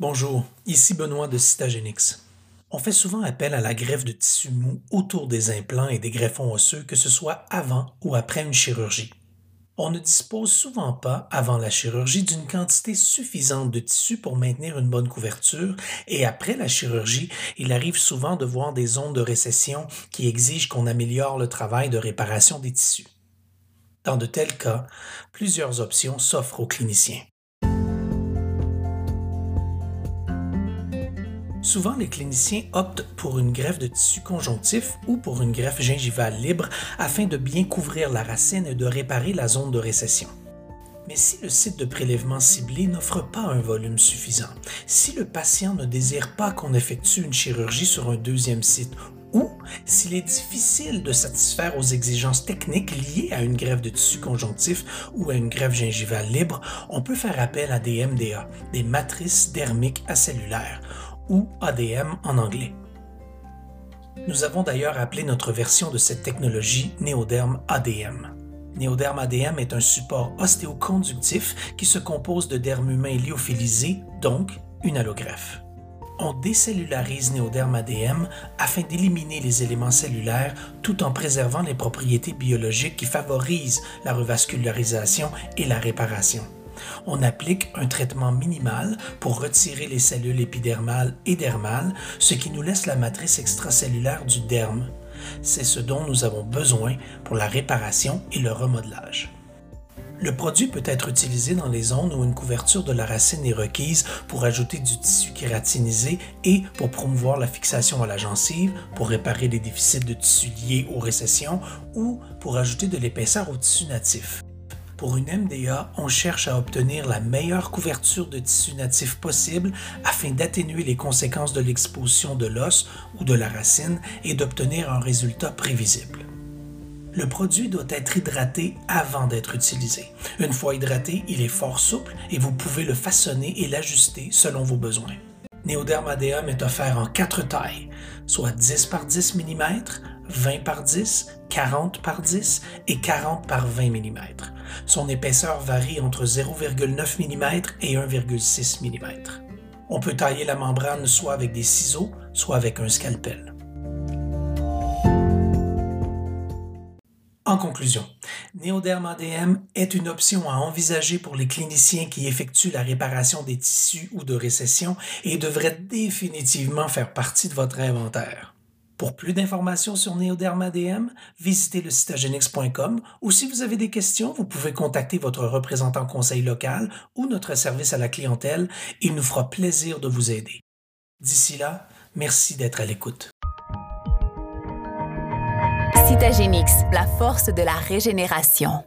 Bonjour, ici Benoît de Citagénix. On fait souvent appel à la greffe de tissu mou autour des implants et des greffons osseux, que ce soit avant ou après une chirurgie. On ne dispose souvent pas, avant la chirurgie, d'une quantité suffisante de tissu pour maintenir une bonne couverture, et après la chirurgie, il arrive souvent de voir des zones de récession qui exigent qu'on améliore le travail de réparation des tissus. Dans de tels cas, plusieurs options s'offrent aux cliniciens. Souvent, les cliniciens optent pour une greffe de tissu conjonctif ou pour une greffe gingivale libre afin de bien couvrir la racine et de réparer la zone de récession. Mais si le site de prélèvement ciblé n'offre pas un volume suffisant, si le patient ne désire pas qu'on effectue une chirurgie sur un deuxième site ou s'il est difficile de satisfaire aux exigences techniques liées à une greffe de tissu conjonctif ou à une greffe gingivale libre, on peut faire appel à des MDA, des matrices dermiques acellulaires, ou ADM en anglais. Nous avons d'ailleurs appelé notre version de cette technologie Néoderme ADM. Néoderme ADM est un support ostéoconductif qui se compose de derme humain lyophilisé, donc une allogreffe. On décellularise Néoderme ADM afin d'éliminer les éléments cellulaires tout en préservant les propriétés biologiques qui favorisent la revascularisation et la réparation on applique un traitement minimal pour retirer les cellules épidermales et dermales, ce qui nous laisse la matrice extracellulaire du derme. C'est ce dont nous avons besoin pour la réparation et le remodelage. Le produit peut être utilisé dans les zones où une couverture de la racine est requise pour ajouter du tissu kératinisé et pour promouvoir la fixation à la gencive, pour réparer les déficits de tissu liés aux récessions ou pour ajouter de l'épaisseur au tissu natif. Pour une MDA, on cherche à obtenir la meilleure couverture de tissu natif possible afin d'atténuer les conséquences de l'exposition de l'os ou de la racine et d'obtenir un résultat prévisible. Le produit doit être hydraté avant d'être utilisé. Une fois hydraté, il est fort souple et vous pouvez le façonner et l'ajuster selon vos besoins. Néodermadeum est offert en quatre tailles, soit 10 par 10 mm, 20 par 10, 40 par 10 et 40 par 20 mm. Son épaisseur varie entre 0,9 mm et 1,6 mm. On peut tailler la membrane soit avec des ciseaux, soit avec un scalpel. En conclusion, Néoderme ADM est une option à envisager pour les cliniciens qui effectuent la réparation des tissus ou de récession et devrait définitivement faire partie de votre inventaire. Pour plus d'informations sur Néoderme ADM, visitez le site agenix.com ou si vous avez des questions, vous pouvez contacter votre représentant conseil local ou notre service à la clientèle. Il nous fera plaisir de vous aider. D'ici là, merci d'être à l'écoute. Citagénix, la force de la régénération.